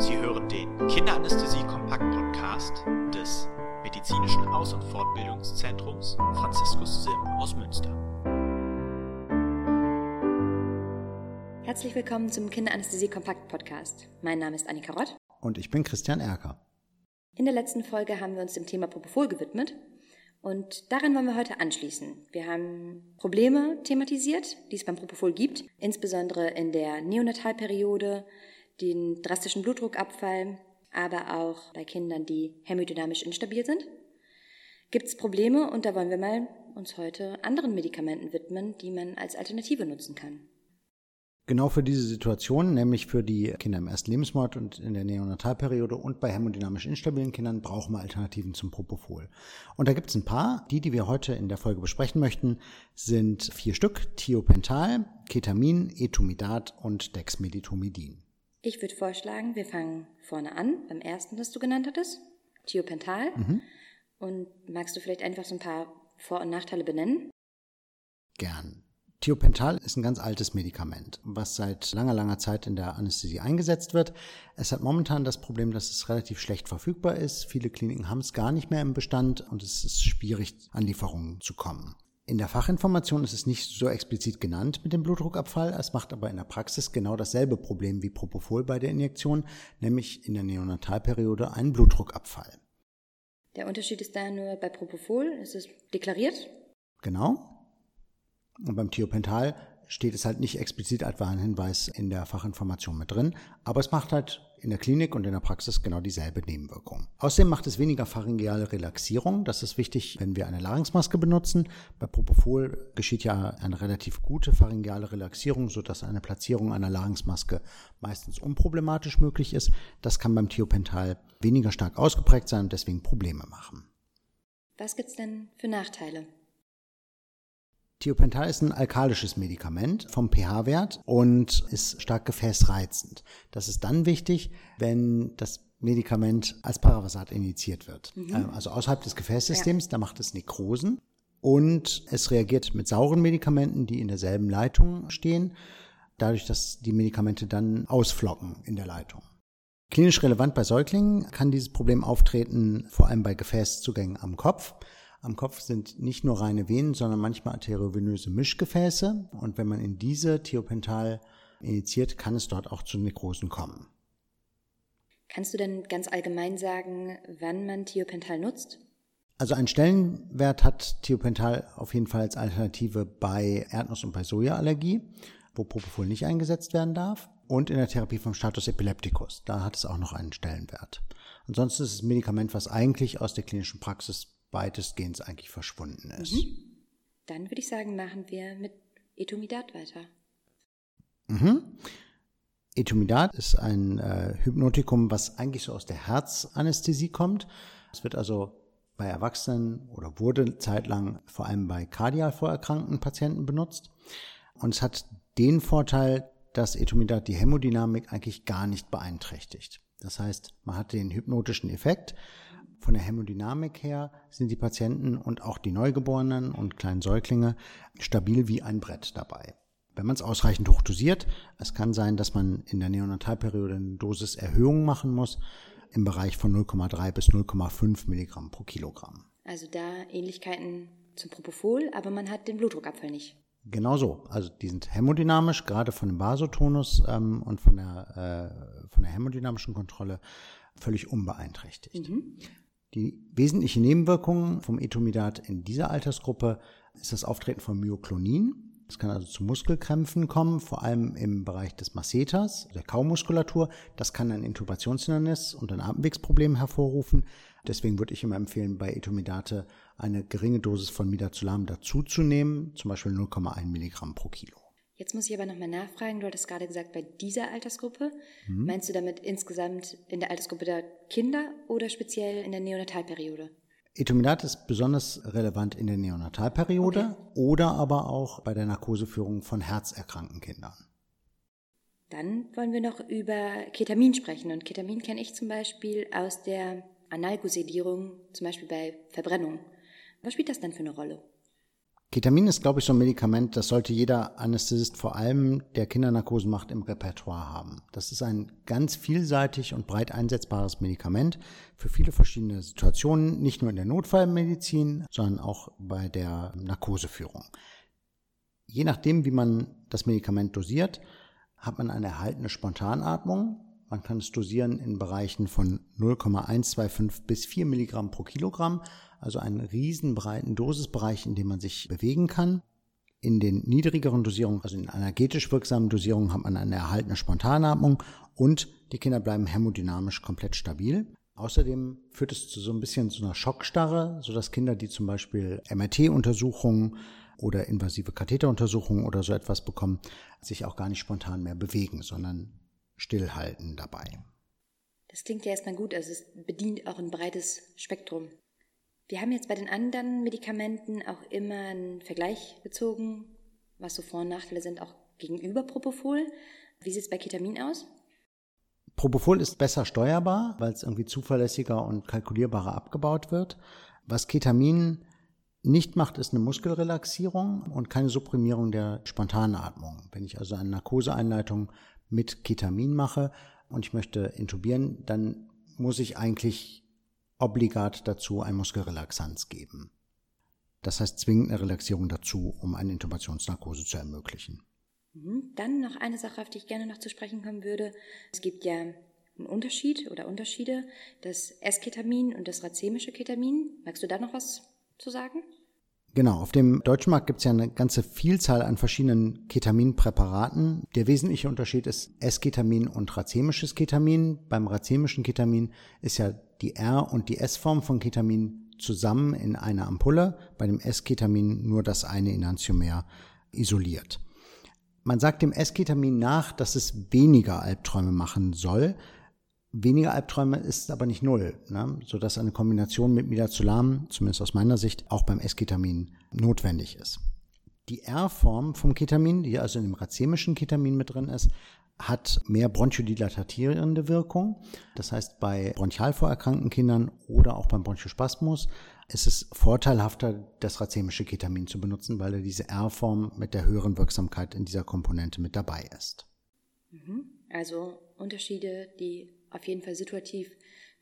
Sie hören den Kinderanästhesie-Kompakt-Podcast des Medizinischen Aus- und Fortbildungszentrums Franziskus Sim aus Münster. Herzlich willkommen zum Kinderanästhesie-Kompakt-Podcast. Mein Name ist Annika Rott. Und ich bin Christian Erker. In der letzten Folge haben wir uns dem Thema Propofol gewidmet und daran wollen wir heute anschließen. Wir haben Probleme thematisiert, die es beim Propofol gibt, insbesondere in der Neonatalperiode, den drastischen Blutdruckabfall, aber auch bei Kindern, die hämodynamisch instabil sind. Gibt es Probleme und da wollen wir mal uns heute anderen Medikamenten widmen, die man als Alternative nutzen kann. Genau für diese Situation, nämlich für die Kinder im ersten Lebensmonat und in der Neonatalperiode und bei hämodynamisch instabilen Kindern brauchen wir Alternativen zum Propofol. Und da gibt es ein paar. Die, die wir heute in der Folge besprechen möchten, sind vier Stück. Thiopental, Ketamin, Etumidat und Dexmedetomidin. Ich würde vorschlagen, wir fangen vorne an, beim ersten, das du genannt hattest, Thiopental. Mhm. Und magst du vielleicht einfach so ein paar Vor- und Nachteile benennen? Gern. Thiopental ist ein ganz altes Medikament, was seit langer, langer Zeit in der Anästhesie eingesetzt wird. Es hat momentan das Problem, dass es relativ schlecht verfügbar ist. Viele Kliniken haben es gar nicht mehr im Bestand und es ist schwierig, an Lieferungen zu kommen. In der Fachinformation ist es nicht so explizit genannt mit dem Blutdruckabfall. Es macht aber in der Praxis genau dasselbe Problem wie Propofol bei der Injektion, nämlich in der Neonatalperiode einen Blutdruckabfall. Der Unterschied ist da nur bei Propofol, ist es deklariert? Genau. Und beim Thiopental steht es halt nicht explizit als Warnhinweis in der Fachinformation mit drin, aber es macht halt in der Klinik und in der Praxis genau dieselbe Nebenwirkung. Außerdem macht es weniger pharyngeale Relaxierung. Das ist wichtig, wenn wir eine Larynxmaske benutzen. Bei Propofol geschieht ja eine relativ gute pharyngeale Relaxierung, sodass eine Platzierung einer Larynxmaske meistens unproblematisch möglich ist. Das kann beim Thiopental weniger stark ausgeprägt sein und deswegen Probleme machen. Was gibt es denn für Nachteile? Thiopental ist ein alkalisches Medikament vom pH-Wert und ist stark gefäßreizend. Das ist dann wichtig, wenn das Medikament als Paravasat injiziert wird. Mhm. Ähm, also außerhalb des Gefäßsystems, ja. da macht es Nekrosen. Und es reagiert mit sauren Medikamenten, die in derselben Leitung stehen, dadurch, dass die Medikamente dann ausflocken in der Leitung. Klinisch relevant bei Säuglingen kann dieses Problem auftreten, vor allem bei Gefäßzugängen am Kopf. Am Kopf sind nicht nur reine Venen, sondern manchmal arteriovenöse Mischgefäße. Und wenn man in diese Thiopental injiziert, kann es dort auch zu Nekrosen kommen. Kannst du denn ganz allgemein sagen, wann man Thiopental nutzt? Also einen Stellenwert hat Thiopental auf jeden Fall als Alternative bei Erdnuss- und bei Sojaallergie, wo Propofol nicht eingesetzt werden darf. Und in der Therapie vom Status Epilepticus. Da hat es auch noch einen Stellenwert. Ansonsten ist es ein Medikament, was eigentlich aus der klinischen Praxis weitestgehend eigentlich verschwunden ist. Mhm. Dann würde ich sagen, machen wir mit Etomidat weiter. Mhm. Etomidat ist ein äh, Hypnotikum, was eigentlich so aus der Herzanästhesie kommt. Es wird also bei Erwachsenen oder wurde zeitlang vor allem bei kardial vorerkrankten Patienten benutzt. Und es hat den Vorteil, dass Etomidat die Hämodynamik eigentlich gar nicht beeinträchtigt. Das heißt, man hat den hypnotischen Effekt, von der Hämodynamik her sind die Patienten und auch die Neugeborenen und kleinen Säuglinge stabil wie ein Brett dabei. Wenn man es ausreichend hochdosiert, es kann sein, dass man in der Neonatalperiode eine Dosiserhöhung machen muss im Bereich von 0,3 bis 0,5 Milligramm pro Kilogramm. Also da Ähnlichkeiten zum Propofol, aber man hat den Blutdruckabfall nicht. Genau so. Also die sind hämodynamisch, gerade von dem Vasotonus ähm, und von der, äh, von der hämodynamischen Kontrolle völlig unbeeinträchtigt. Mhm. Die wesentliche Nebenwirkung vom Etomidat in dieser Altersgruppe ist das Auftreten von Myoklonin. Es kann also zu Muskelkrämpfen kommen, vor allem im Bereich des Masseters, der Kaumuskulatur. Das kann ein Intubationshindernis und ein Atemwegsproblem hervorrufen. Deswegen würde ich immer empfehlen, bei Etomidate eine geringe Dosis von Midazolam dazuzunehmen, zum Beispiel 0,1 Milligramm pro Kilo. Jetzt muss ich aber nochmal nachfragen, du hattest gerade gesagt, bei dieser Altersgruppe, mhm. meinst du damit insgesamt in der Altersgruppe der Kinder oder speziell in der Neonatalperiode? Etomidat ist besonders relevant in der Neonatalperiode okay. oder aber auch bei der Narkoseführung von herzerkrankten Kindern. Dann wollen wir noch über Ketamin sprechen. Und Ketamin kenne ich zum Beispiel aus der Analgosedierung, zum Beispiel bei Verbrennung. Was spielt das dann für eine Rolle? Ketamin ist, glaube ich, so ein Medikament, das sollte jeder Anästhesist, vor allem der Kindernarkosen macht, im Repertoire haben. Das ist ein ganz vielseitig und breit einsetzbares Medikament für viele verschiedene Situationen, nicht nur in der Notfallmedizin, sondern auch bei der Narkoseführung. Je nachdem, wie man das Medikament dosiert, hat man eine erhaltene Spontanatmung. Man kann es dosieren in Bereichen von 0,125 bis 4 Milligramm pro Kilogramm also einen riesenbreiten Dosisbereich, in dem man sich bewegen kann. In den niedrigeren Dosierungen, also in energetisch wirksamen Dosierungen, hat man eine erhaltene Spontanatmung und die Kinder bleiben hämodynamisch komplett stabil. Außerdem führt es zu so ein bisschen so einer Schockstarre, sodass Kinder, die zum Beispiel MRT-Untersuchungen oder invasive Katheteruntersuchungen oder so etwas bekommen, sich auch gar nicht spontan mehr bewegen, sondern stillhalten dabei. Das klingt ja erstmal gut, also es bedient auch ein breites Spektrum. Wir haben jetzt bei den anderen Medikamenten auch immer einen Vergleich gezogen, was so Vor- und Nachteile sind, auch gegenüber Propofol. Wie sieht es bei Ketamin aus? Propofol ist besser steuerbar, weil es irgendwie zuverlässiger und kalkulierbarer abgebaut wird. Was Ketamin nicht macht, ist eine Muskelrelaxierung und keine Supprimierung der Spontanatmung. Wenn ich also eine Narkoseeinleitung mit Ketamin mache und ich möchte intubieren, dann muss ich eigentlich obligat dazu ein Muskelrelaxanz geben. Das heißt zwingend eine Relaxierung dazu, um eine Intubationsnarkose zu ermöglichen. Mhm. Dann noch eine Sache, auf die ich gerne noch zu sprechen kommen würde. Es gibt ja einen Unterschied oder Unterschiede, das Esketamin und das racemische Ketamin. Magst du da noch was zu sagen? Genau, auf dem deutschen Markt gibt es ja eine ganze Vielzahl an verschiedenen Ketaminpräparaten. Der wesentliche Unterschied ist Esketamin und racemisches Ketamin. Beim racemischen Ketamin ist ja die R- und die S-Form von Ketamin zusammen in einer Ampulle, bei dem S-Ketamin nur das eine Enantiomer isoliert. Man sagt dem S-Ketamin nach, dass es weniger Albträume machen soll. Weniger Albträume ist aber nicht null, ne? sodass eine Kombination mit Midazolam, zumindest aus meiner Sicht, auch beim S-Ketamin notwendig ist. Die R-Form vom Ketamin, die also in dem racemischen Ketamin mit drin ist, hat mehr bronchodilatatierende Wirkung. Das heißt, bei bronchial vorerkrankten Kindern oder auch beim Bronchospasmus ist es vorteilhafter, das racemische Ketamin zu benutzen, weil diese R-Form mit der höheren Wirksamkeit in dieser Komponente mit dabei ist. Mhm. Also Unterschiede, die auf jeden Fall situativ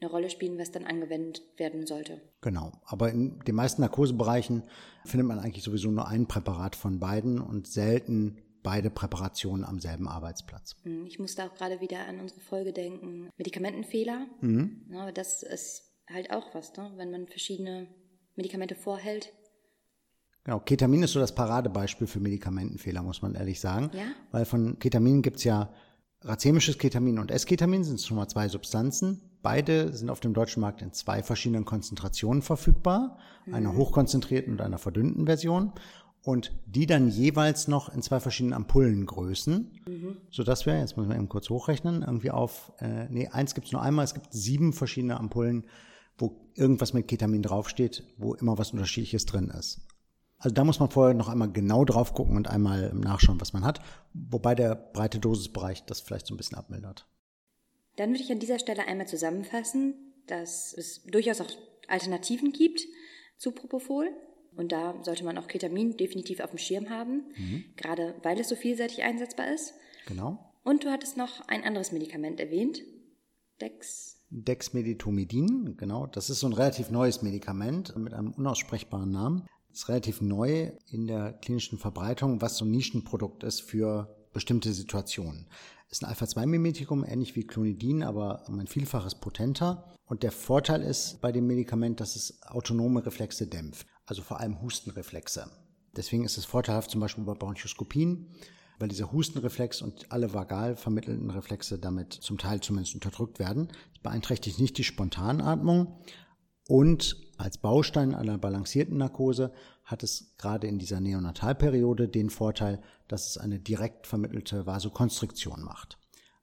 eine Rolle spielen, was dann angewendet werden sollte. Genau, aber in den meisten Narkosebereichen findet man eigentlich sowieso nur ein Präparat von beiden und selten beide Präparationen am selben Arbeitsplatz. Hm, ich musste auch gerade wieder an unsere Folge denken, Medikamentenfehler. Mhm. Ja, das ist halt auch was, ne? wenn man verschiedene Medikamente vorhält. Genau, Ketamin ist so das Paradebeispiel für Medikamentenfehler, muss man ehrlich sagen. Ja? Weil von Ketamin gibt es ja racemisches Ketamin und S-Ketamin, sind schon mal zwei Substanzen. Beide sind auf dem deutschen Markt in zwei verschiedenen Konzentrationen verfügbar, mhm. einer hochkonzentrierten und einer verdünnten Version und die dann jeweils noch in zwei verschiedenen Ampullengrößen, mhm. sodass wir, jetzt müssen wir eben kurz hochrechnen, irgendwie auf, äh, nee, eins gibt es nur einmal, es gibt sieben verschiedene Ampullen, wo irgendwas mit Ketamin draufsteht, wo immer was Unterschiedliches drin ist. Also da muss man vorher noch einmal genau drauf gucken und einmal nachschauen, was man hat, wobei der breite Dosisbereich das vielleicht so ein bisschen abmildert. Dann würde ich an dieser Stelle einmal zusammenfassen, dass es durchaus auch Alternativen gibt zu Propofol. Und da sollte man auch Ketamin definitiv auf dem Schirm haben, mhm. gerade weil es so vielseitig einsetzbar ist. Genau. Und du hattest noch ein anderes Medikament erwähnt, Dex. Dexmedetomidin, genau. Das ist so ein relativ neues Medikament mit einem unaussprechbaren Namen. Ist relativ neu in der klinischen Verbreitung, was so ein Nischenprodukt ist für bestimmte Situationen. Ist ein Alpha-2-Mimetikum, ähnlich wie Clonidin, aber um ein Vielfaches potenter. Und der Vorteil ist bei dem Medikament, dass es autonome Reflexe dämpft also vor allem Hustenreflexe. Deswegen ist es vorteilhaft zum Beispiel bei Bronchoskopien, weil dieser Hustenreflex und alle vagal vermittelten Reflexe damit zum Teil zumindest unterdrückt werden. Es beeinträchtigt nicht die Spontanatmung und als Baustein einer balancierten Narkose hat es gerade in dieser Neonatalperiode den Vorteil, dass es eine direkt vermittelte Vasokonstriktion macht.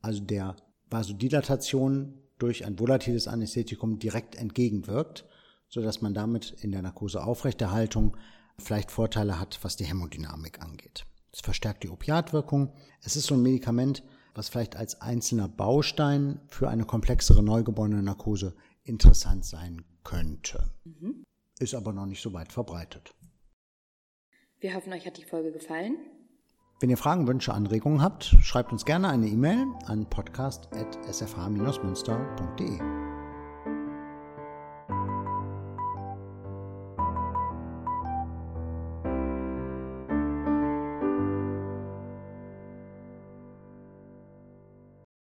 Also der Vasodilatation durch ein volatiles Anästhetikum direkt entgegenwirkt sodass man damit in der Narkoseaufrechterhaltung vielleicht Vorteile hat, was die Hämodynamik angeht. Es verstärkt die Opiatwirkung. Es ist so ein Medikament, was vielleicht als einzelner Baustein für eine komplexere neugeborene Narkose interessant sein könnte. Mhm. Ist aber noch nicht so weit verbreitet. Wir hoffen, euch hat die Folge gefallen. Wenn ihr Fragen, Wünsche, Anregungen habt, schreibt uns gerne eine E-Mail an podcast.sfh-münster.de.